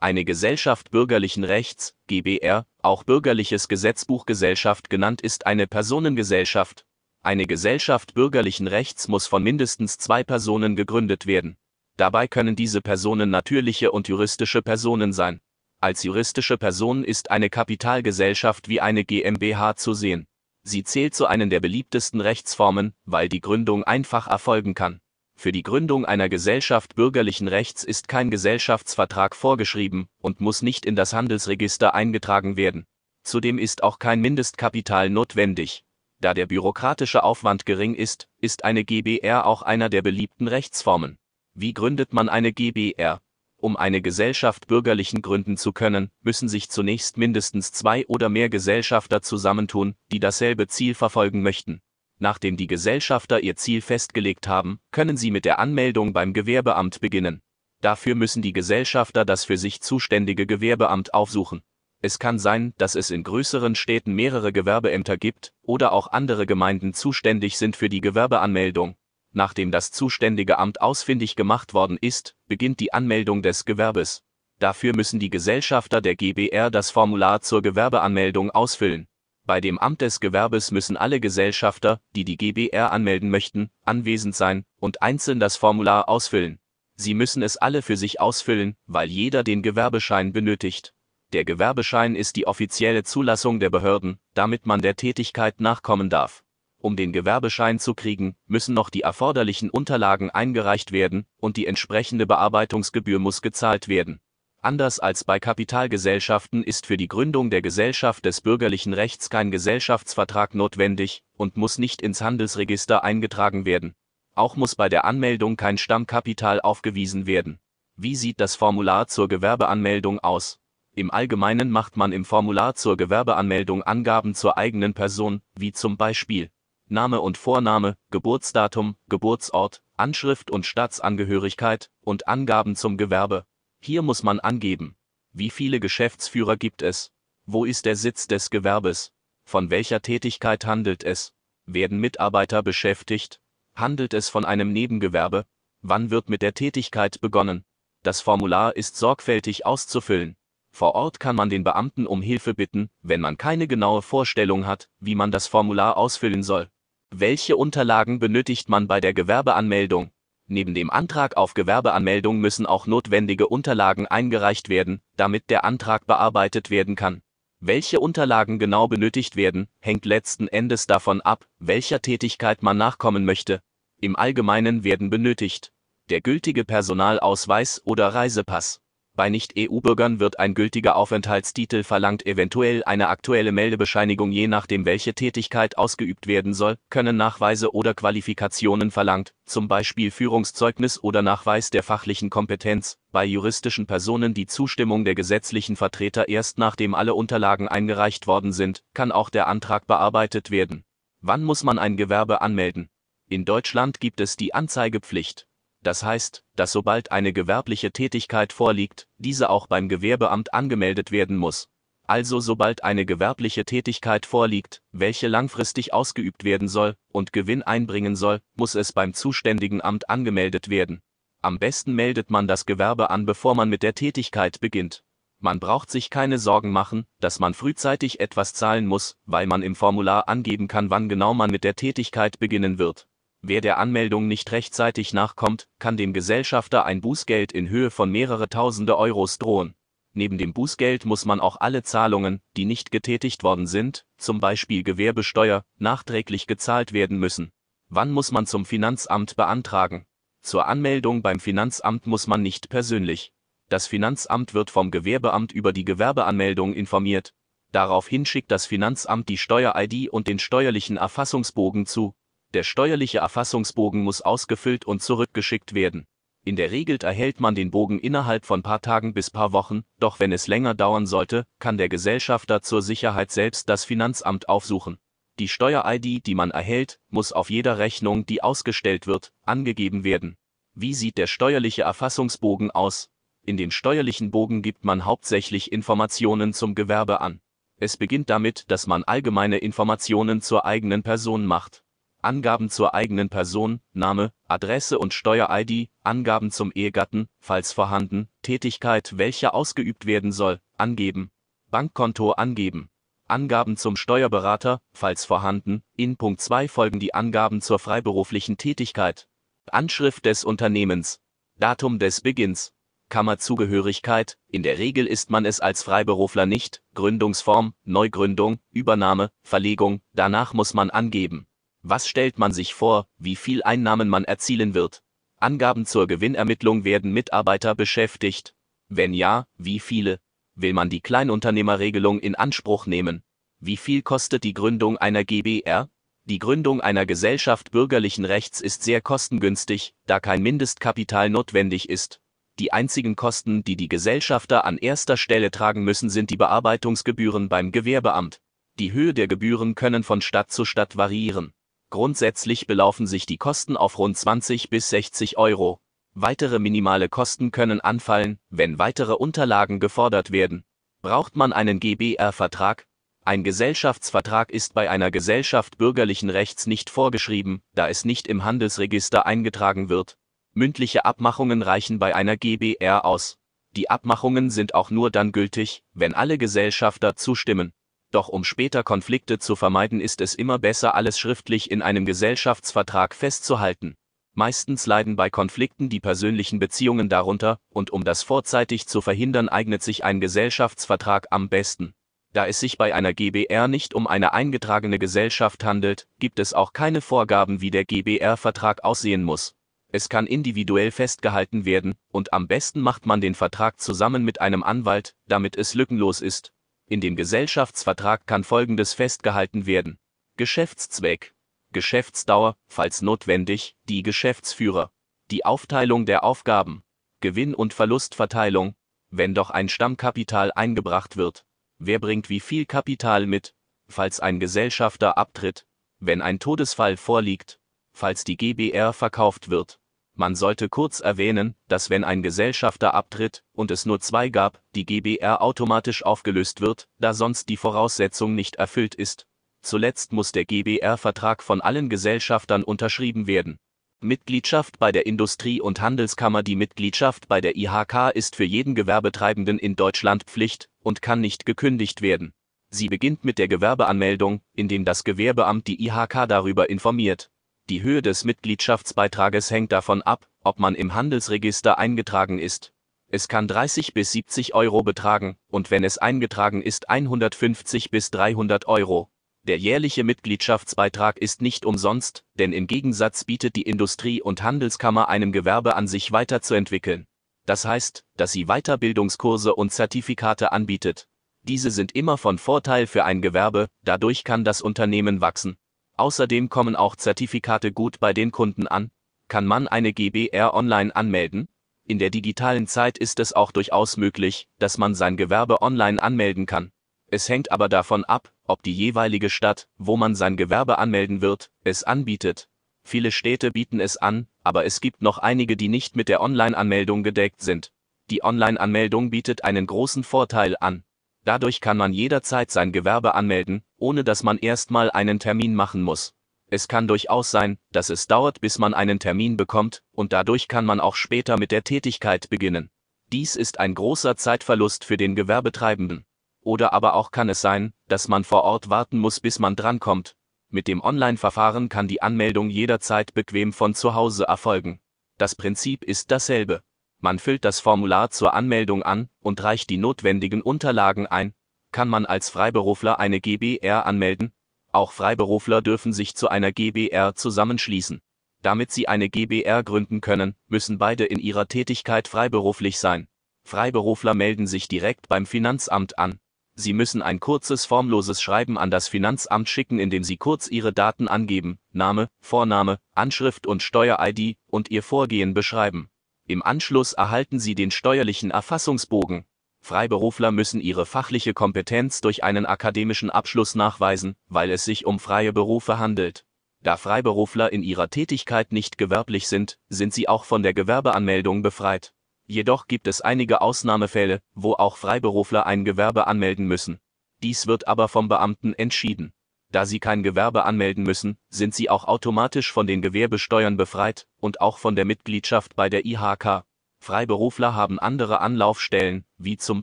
Eine Gesellschaft bürgerlichen Rechts, GBR, auch Bürgerliches Gesetzbuch-Gesellschaft genannt, ist eine Personengesellschaft. Eine Gesellschaft bürgerlichen Rechts muss von mindestens zwei Personen gegründet werden. Dabei können diese Personen natürliche und juristische Personen sein. Als juristische Person ist eine Kapitalgesellschaft wie eine GmbH zu sehen. Sie zählt zu einer der beliebtesten Rechtsformen, weil die Gründung einfach erfolgen kann. Für die Gründung einer Gesellschaft bürgerlichen Rechts ist kein Gesellschaftsvertrag vorgeschrieben und muss nicht in das Handelsregister eingetragen werden. Zudem ist auch kein Mindestkapital notwendig. Da der bürokratische Aufwand gering ist, ist eine GbR auch einer der beliebten Rechtsformen. Wie gründet man eine GbR? Um eine Gesellschaft bürgerlichen gründen zu können, müssen sich zunächst mindestens zwei oder mehr Gesellschafter zusammentun, die dasselbe Ziel verfolgen möchten. Nachdem die Gesellschafter ihr Ziel festgelegt haben, können sie mit der Anmeldung beim Gewerbeamt beginnen. Dafür müssen die Gesellschafter das für sich zuständige Gewerbeamt aufsuchen. Es kann sein, dass es in größeren Städten mehrere Gewerbeämter gibt oder auch andere Gemeinden zuständig sind für die Gewerbeanmeldung. Nachdem das zuständige Amt ausfindig gemacht worden ist, beginnt die Anmeldung des Gewerbes. Dafür müssen die Gesellschafter der GBR das Formular zur Gewerbeanmeldung ausfüllen. Bei dem Amt des Gewerbes müssen alle Gesellschafter, die die GbR anmelden möchten, anwesend sein und einzeln das Formular ausfüllen. Sie müssen es alle für sich ausfüllen, weil jeder den Gewerbeschein benötigt. Der Gewerbeschein ist die offizielle Zulassung der Behörden, damit man der Tätigkeit nachkommen darf. Um den Gewerbeschein zu kriegen, müssen noch die erforderlichen Unterlagen eingereicht werden und die entsprechende Bearbeitungsgebühr muss gezahlt werden. Anders als bei Kapitalgesellschaften ist für die Gründung der Gesellschaft des bürgerlichen Rechts kein Gesellschaftsvertrag notwendig und muss nicht ins Handelsregister eingetragen werden. Auch muss bei der Anmeldung kein Stammkapital aufgewiesen werden. Wie sieht das Formular zur Gewerbeanmeldung aus? Im Allgemeinen macht man im Formular zur Gewerbeanmeldung Angaben zur eigenen Person, wie zum Beispiel Name und Vorname, Geburtsdatum, Geburtsort, Anschrift und Staatsangehörigkeit und Angaben zum Gewerbe. Hier muss man angeben, wie viele Geschäftsführer gibt es, wo ist der Sitz des Gewerbes, von welcher Tätigkeit handelt es, werden Mitarbeiter beschäftigt, handelt es von einem Nebengewerbe, wann wird mit der Tätigkeit begonnen. Das Formular ist sorgfältig auszufüllen. Vor Ort kann man den Beamten um Hilfe bitten, wenn man keine genaue Vorstellung hat, wie man das Formular ausfüllen soll. Welche Unterlagen benötigt man bei der Gewerbeanmeldung? Neben dem Antrag auf Gewerbeanmeldung müssen auch notwendige Unterlagen eingereicht werden, damit der Antrag bearbeitet werden kann. Welche Unterlagen genau benötigt werden, hängt letzten Endes davon ab, welcher Tätigkeit man nachkommen möchte. Im Allgemeinen werden benötigt der gültige Personalausweis oder Reisepass, bei Nicht-EU-Bürgern wird ein gültiger Aufenthaltstitel verlangt, eventuell eine aktuelle Meldebescheinigung je nachdem welche Tätigkeit ausgeübt werden soll, können Nachweise oder Qualifikationen verlangt, zum Beispiel Führungszeugnis oder Nachweis der fachlichen Kompetenz, bei juristischen Personen die Zustimmung der gesetzlichen Vertreter erst nachdem alle Unterlagen eingereicht worden sind, kann auch der Antrag bearbeitet werden. Wann muss man ein Gewerbe anmelden? In Deutschland gibt es die Anzeigepflicht. Das heißt, dass sobald eine gewerbliche Tätigkeit vorliegt, diese auch beim Gewerbeamt angemeldet werden muss. Also sobald eine gewerbliche Tätigkeit vorliegt, welche langfristig ausgeübt werden soll und Gewinn einbringen soll, muss es beim zuständigen Amt angemeldet werden. Am besten meldet man das Gewerbe an, bevor man mit der Tätigkeit beginnt. Man braucht sich keine Sorgen machen, dass man frühzeitig etwas zahlen muss, weil man im Formular angeben kann, wann genau man mit der Tätigkeit beginnen wird. Wer der Anmeldung nicht rechtzeitig nachkommt, kann dem Gesellschafter ein Bußgeld in Höhe von mehrere tausende Euros drohen. Neben dem Bußgeld muss man auch alle Zahlungen, die nicht getätigt worden sind, zum Beispiel Gewerbesteuer, nachträglich gezahlt werden müssen. Wann muss man zum Finanzamt beantragen? Zur Anmeldung beim Finanzamt muss man nicht persönlich. Das Finanzamt wird vom Gewerbeamt über die Gewerbeanmeldung informiert. Daraufhin schickt das Finanzamt die Steuer-ID und den steuerlichen Erfassungsbogen zu, der steuerliche Erfassungsbogen muss ausgefüllt und zurückgeschickt werden. In der Regel erhält man den Bogen innerhalb von paar Tagen bis paar Wochen, doch wenn es länger dauern sollte, kann der Gesellschafter zur Sicherheit selbst das Finanzamt aufsuchen. Die Steuer-ID, die man erhält, muss auf jeder Rechnung, die ausgestellt wird, angegeben werden. Wie sieht der steuerliche Erfassungsbogen aus? In den steuerlichen Bogen gibt man hauptsächlich Informationen zum Gewerbe an. Es beginnt damit, dass man allgemeine Informationen zur eigenen Person macht. Angaben zur eigenen Person, Name, Adresse und Steuer-ID, Angaben zum Ehegatten, falls vorhanden, Tätigkeit, welche ausgeübt werden soll, angeben. Bankkonto angeben. Angaben zum Steuerberater, falls vorhanden, in Punkt 2 folgen die Angaben zur freiberuflichen Tätigkeit. Anschrift des Unternehmens. Datum des Beginns. Kammerzugehörigkeit, in der Regel ist man es als Freiberufler nicht, Gründungsform, Neugründung, Übernahme, Verlegung, danach muss man angeben. Was stellt man sich vor, wie viel Einnahmen man erzielen wird? Angaben zur Gewinnermittlung werden Mitarbeiter beschäftigt. Wenn ja, wie viele? Will man die Kleinunternehmerregelung in Anspruch nehmen? Wie viel kostet die Gründung einer GbR? Die Gründung einer Gesellschaft bürgerlichen Rechts ist sehr kostengünstig, da kein Mindestkapital notwendig ist. Die einzigen Kosten, die die Gesellschafter an erster Stelle tragen müssen, sind die Bearbeitungsgebühren beim Gewerbeamt. Die Höhe der Gebühren können von Stadt zu Stadt variieren. Grundsätzlich belaufen sich die Kosten auf rund 20 bis 60 Euro. Weitere minimale Kosten können anfallen, wenn weitere Unterlagen gefordert werden. Braucht man einen GBR-Vertrag? Ein Gesellschaftsvertrag ist bei einer Gesellschaft bürgerlichen Rechts nicht vorgeschrieben, da es nicht im Handelsregister eingetragen wird. Mündliche Abmachungen reichen bei einer GBR aus. Die Abmachungen sind auch nur dann gültig, wenn alle Gesellschafter zustimmen. Doch um später Konflikte zu vermeiden, ist es immer besser, alles schriftlich in einem Gesellschaftsvertrag festzuhalten. Meistens leiden bei Konflikten die persönlichen Beziehungen darunter, und um das vorzeitig zu verhindern, eignet sich ein Gesellschaftsvertrag am besten. Da es sich bei einer GBR nicht um eine eingetragene Gesellschaft handelt, gibt es auch keine Vorgaben, wie der GBR-Vertrag aussehen muss. Es kann individuell festgehalten werden, und am besten macht man den Vertrag zusammen mit einem Anwalt, damit es lückenlos ist. In dem Gesellschaftsvertrag kann Folgendes festgehalten werden. Geschäftszweck. Geschäftsdauer, falls notwendig, die Geschäftsführer. Die Aufteilung der Aufgaben. Gewinn- und Verlustverteilung. Wenn doch ein Stammkapital eingebracht wird. Wer bringt wie viel Kapital mit? Falls ein Gesellschafter abtritt. Wenn ein Todesfall vorliegt. Falls die GBR verkauft wird. Man sollte kurz erwähnen, dass wenn ein Gesellschafter abtritt und es nur zwei gab, die GBR automatisch aufgelöst wird, da sonst die Voraussetzung nicht erfüllt ist. Zuletzt muss der GBR-Vertrag von allen Gesellschaftern unterschrieben werden. Mitgliedschaft bei der Industrie- und Handelskammer Die Mitgliedschaft bei der IHK ist für jeden Gewerbetreibenden in Deutschland Pflicht und kann nicht gekündigt werden. Sie beginnt mit der Gewerbeanmeldung, indem das Gewerbeamt die IHK darüber informiert, die Höhe des Mitgliedschaftsbeitrages hängt davon ab, ob man im Handelsregister eingetragen ist. Es kann 30 bis 70 Euro betragen und wenn es eingetragen ist 150 bis 300 Euro. Der jährliche Mitgliedschaftsbeitrag ist nicht umsonst, denn im Gegensatz bietet die Industrie- und Handelskammer einem Gewerbe an sich weiterzuentwickeln. Das heißt, dass sie Weiterbildungskurse und Zertifikate anbietet. Diese sind immer von Vorteil für ein Gewerbe, dadurch kann das Unternehmen wachsen. Außerdem kommen auch Zertifikate gut bei den Kunden an. Kann man eine GBR online anmelden? In der digitalen Zeit ist es auch durchaus möglich, dass man sein Gewerbe online anmelden kann. Es hängt aber davon ab, ob die jeweilige Stadt, wo man sein Gewerbe anmelden wird, es anbietet. Viele Städte bieten es an, aber es gibt noch einige, die nicht mit der Online-Anmeldung gedeckt sind. Die Online-Anmeldung bietet einen großen Vorteil an. Dadurch kann man jederzeit sein Gewerbe anmelden, ohne dass man erstmal einen Termin machen muss. Es kann durchaus sein, dass es dauert, bis man einen Termin bekommt, und dadurch kann man auch später mit der Tätigkeit beginnen. Dies ist ein großer Zeitverlust für den Gewerbetreibenden. Oder aber auch kann es sein, dass man vor Ort warten muss, bis man drankommt. Mit dem Online-Verfahren kann die Anmeldung jederzeit bequem von zu Hause erfolgen. Das Prinzip ist dasselbe. Man füllt das Formular zur Anmeldung an und reicht die notwendigen Unterlagen ein. Kann man als Freiberufler eine GBR anmelden? Auch Freiberufler dürfen sich zu einer GBR zusammenschließen. Damit sie eine GBR gründen können, müssen beide in ihrer Tätigkeit freiberuflich sein. Freiberufler melden sich direkt beim Finanzamt an. Sie müssen ein kurzes formloses Schreiben an das Finanzamt schicken, in dem Sie kurz Ihre Daten angeben, Name, Vorname, Anschrift und Steuer-ID und Ihr Vorgehen beschreiben. Im Anschluss erhalten sie den steuerlichen Erfassungsbogen. Freiberufler müssen ihre fachliche Kompetenz durch einen akademischen Abschluss nachweisen, weil es sich um freie Berufe handelt. Da Freiberufler in ihrer Tätigkeit nicht gewerblich sind, sind sie auch von der Gewerbeanmeldung befreit. Jedoch gibt es einige Ausnahmefälle, wo auch Freiberufler ein Gewerbe anmelden müssen. Dies wird aber vom Beamten entschieden. Da sie kein Gewerbe anmelden müssen, sind sie auch automatisch von den Gewerbesteuern befreit und auch von der Mitgliedschaft bei der IHK. Freiberufler haben andere Anlaufstellen, wie zum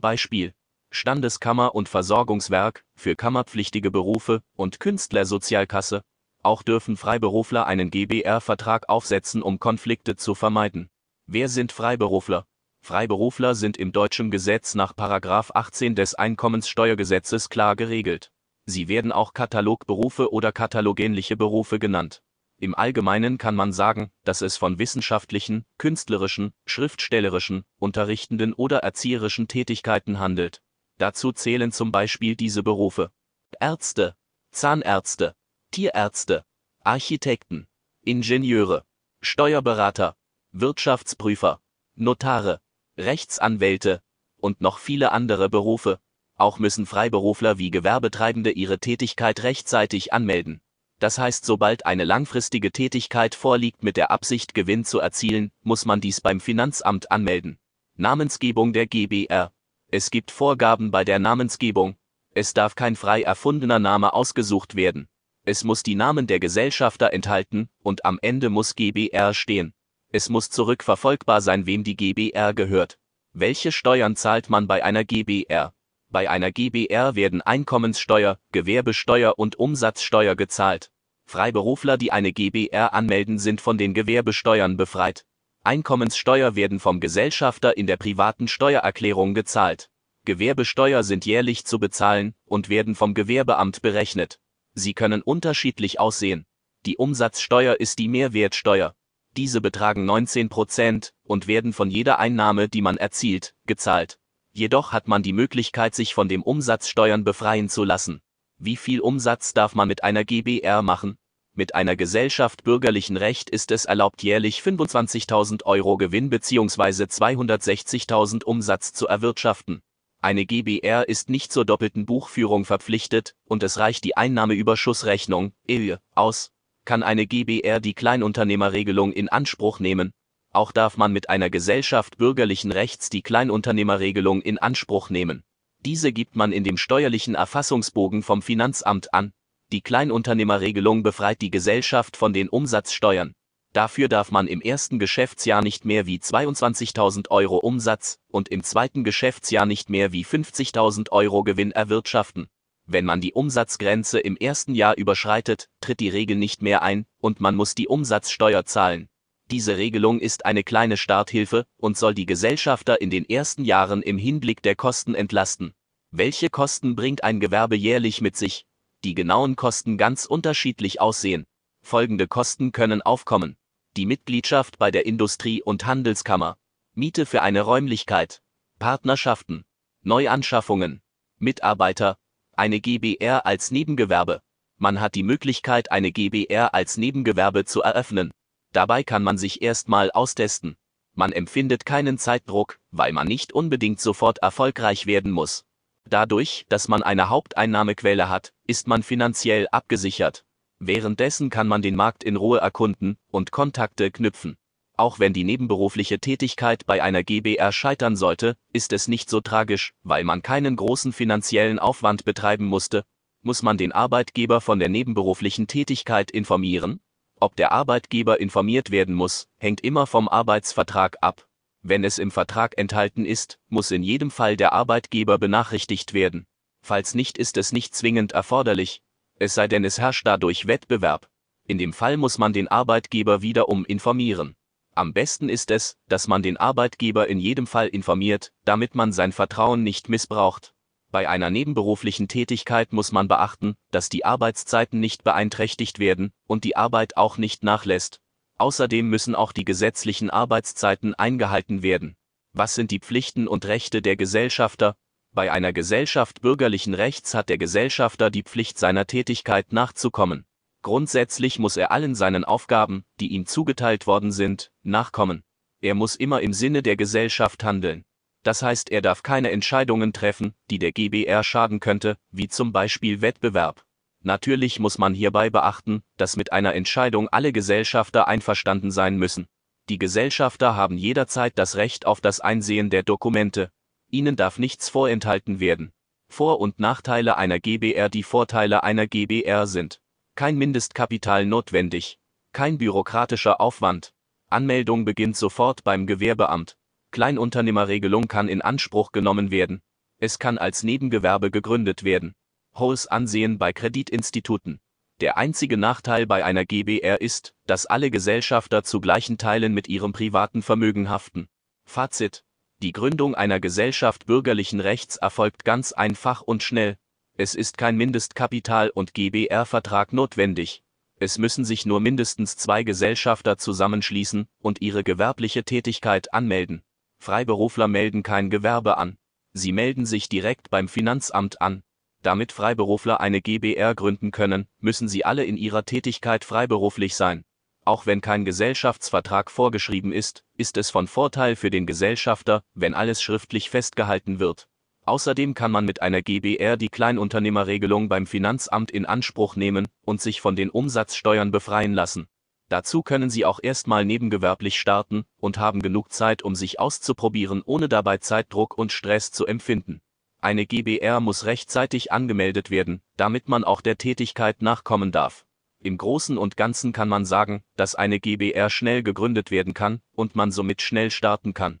Beispiel Standeskammer und Versorgungswerk für kammerpflichtige Berufe und Künstlersozialkasse, auch dürfen Freiberufler einen GBR-Vertrag aufsetzen, um Konflikte zu vermeiden. Wer sind Freiberufler? Freiberufler sind im deutschen Gesetz nach 18 des Einkommenssteuergesetzes klar geregelt. Sie werden auch Katalogberufe oder katalogähnliche Berufe genannt. Im Allgemeinen kann man sagen, dass es von wissenschaftlichen, künstlerischen, schriftstellerischen, unterrichtenden oder erzieherischen Tätigkeiten handelt. Dazu zählen zum Beispiel diese Berufe Ärzte, Zahnärzte, Tierärzte, Architekten, Ingenieure, Steuerberater, Wirtschaftsprüfer, Notare, Rechtsanwälte und noch viele andere Berufe. Auch müssen Freiberufler wie Gewerbetreibende ihre Tätigkeit rechtzeitig anmelden. Das heißt, sobald eine langfristige Tätigkeit vorliegt mit der Absicht, Gewinn zu erzielen, muss man dies beim Finanzamt anmelden. Namensgebung der GBR. Es gibt Vorgaben bei der Namensgebung. Es darf kein frei erfundener Name ausgesucht werden. Es muss die Namen der Gesellschafter enthalten und am Ende muss GBR stehen. Es muss zurückverfolgbar sein, wem die GBR gehört. Welche Steuern zahlt man bei einer GBR? Bei einer GBR werden Einkommenssteuer, Gewerbesteuer und Umsatzsteuer gezahlt. Freiberufler, die eine GBR anmelden, sind von den Gewerbesteuern befreit. Einkommenssteuer werden vom Gesellschafter in der privaten Steuererklärung gezahlt. Gewerbesteuer sind jährlich zu bezahlen und werden vom Gewerbeamt berechnet. Sie können unterschiedlich aussehen. Die Umsatzsteuer ist die Mehrwertsteuer. Diese betragen 19 Prozent und werden von jeder Einnahme, die man erzielt, gezahlt. Jedoch hat man die Möglichkeit, sich von dem Umsatzsteuern befreien zu lassen. Wie viel Umsatz darf man mit einer GBR machen? Mit einer Gesellschaft bürgerlichen Recht ist es erlaubt, jährlich 25.000 Euro Gewinn bzw. 260.000 Umsatz zu erwirtschaften. Eine GbR ist nicht zur doppelten Buchführung verpflichtet und es reicht die Einnahmeüberschussrechnung (EÜ) aus. Kann eine GbR die Kleinunternehmerregelung in Anspruch nehmen? Auch darf man mit einer Gesellschaft bürgerlichen Rechts die Kleinunternehmerregelung in Anspruch nehmen. Diese gibt man in dem steuerlichen Erfassungsbogen vom Finanzamt an. Die Kleinunternehmerregelung befreit die Gesellschaft von den Umsatzsteuern Dafür darf man im ersten Geschäftsjahr nicht mehr wie 22.000 Euro Umsatz und im zweiten Geschäftsjahr nicht mehr wie 50.000 Euro Gewinn erwirtschaften. Wenn man die Umsatzgrenze im ersten Jahr überschreitet, tritt die Regel nicht mehr ein und man muss die Umsatzsteuer zahlen. Diese Regelung ist eine kleine Starthilfe und soll die Gesellschafter in den ersten Jahren im Hinblick der Kosten entlasten. Welche Kosten bringt ein Gewerbe jährlich mit sich? Die genauen Kosten ganz unterschiedlich aussehen. Folgende Kosten können aufkommen die Mitgliedschaft bei der Industrie- und Handelskammer, Miete für eine Räumlichkeit, Partnerschaften, Neuanschaffungen, Mitarbeiter, eine GBR als Nebengewerbe. Man hat die Möglichkeit, eine GBR als Nebengewerbe zu eröffnen. Dabei kann man sich erstmal austesten. Man empfindet keinen Zeitdruck, weil man nicht unbedingt sofort erfolgreich werden muss. Dadurch, dass man eine Haupteinnahmequelle hat, ist man finanziell abgesichert. Währenddessen kann man den Markt in Ruhe erkunden und Kontakte knüpfen. Auch wenn die nebenberufliche Tätigkeit bei einer GbR scheitern sollte, ist es nicht so tragisch, weil man keinen großen finanziellen Aufwand betreiben musste. Muss man den Arbeitgeber von der nebenberuflichen Tätigkeit informieren? Ob der Arbeitgeber informiert werden muss, hängt immer vom Arbeitsvertrag ab. Wenn es im Vertrag enthalten ist, muss in jedem Fall der Arbeitgeber benachrichtigt werden. Falls nicht ist es nicht zwingend erforderlich, es sei denn es herrscht dadurch Wettbewerb. In dem Fall muss man den Arbeitgeber wiederum informieren. Am besten ist es, dass man den Arbeitgeber in jedem Fall informiert, damit man sein Vertrauen nicht missbraucht. Bei einer nebenberuflichen Tätigkeit muss man beachten, dass die Arbeitszeiten nicht beeinträchtigt werden und die Arbeit auch nicht nachlässt. Außerdem müssen auch die gesetzlichen Arbeitszeiten eingehalten werden. Was sind die Pflichten und Rechte der Gesellschafter, bei einer Gesellschaft bürgerlichen Rechts hat der Gesellschafter die Pflicht seiner Tätigkeit nachzukommen. Grundsätzlich muss er allen seinen Aufgaben, die ihm zugeteilt worden sind, nachkommen. Er muss immer im Sinne der Gesellschaft handeln. Das heißt, er darf keine Entscheidungen treffen, die der GBR schaden könnte, wie zum Beispiel Wettbewerb. Natürlich muss man hierbei beachten, dass mit einer Entscheidung alle Gesellschafter einverstanden sein müssen. Die Gesellschafter haben jederzeit das Recht auf das Einsehen der Dokumente. Ihnen darf nichts vorenthalten werden. Vor- und Nachteile einer GBR Die Vorteile einer GBR sind kein Mindestkapital notwendig, kein bürokratischer Aufwand, Anmeldung beginnt sofort beim Gewerbeamt, Kleinunternehmerregelung kann in Anspruch genommen werden, es kann als Nebengewerbe gegründet werden, hohes Ansehen bei Kreditinstituten. Der einzige Nachteil bei einer GBR ist, dass alle Gesellschafter zu gleichen Teilen mit ihrem privaten Vermögen haften. Fazit. Die Gründung einer Gesellschaft bürgerlichen Rechts erfolgt ganz einfach und schnell. Es ist kein Mindestkapital und GBR-Vertrag notwendig. Es müssen sich nur mindestens zwei Gesellschafter zusammenschließen und ihre gewerbliche Tätigkeit anmelden. Freiberufler melden kein Gewerbe an. Sie melden sich direkt beim Finanzamt an. Damit Freiberufler eine GBR gründen können, müssen sie alle in ihrer Tätigkeit freiberuflich sein. Auch wenn kein Gesellschaftsvertrag vorgeschrieben ist, ist es von Vorteil für den Gesellschafter, wenn alles schriftlich festgehalten wird. Außerdem kann man mit einer GBR die Kleinunternehmerregelung beim Finanzamt in Anspruch nehmen und sich von den Umsatzsteuern befreien lassen. Dazu können Sie auch erstmal nebengewerblich starten und haben genug Zeit, um sich auszuprobieren, ohne dabei Zeitdruck und Stress zu empfinden. Eine GBR muss rechtzeitig angemeldet werden, damit man auch der Tätigkeit nachkommen darf. Im Großen und Ganzen kann man sagen, dass eine GBR schnell gegründet werden kann und man somit schnell starten kann.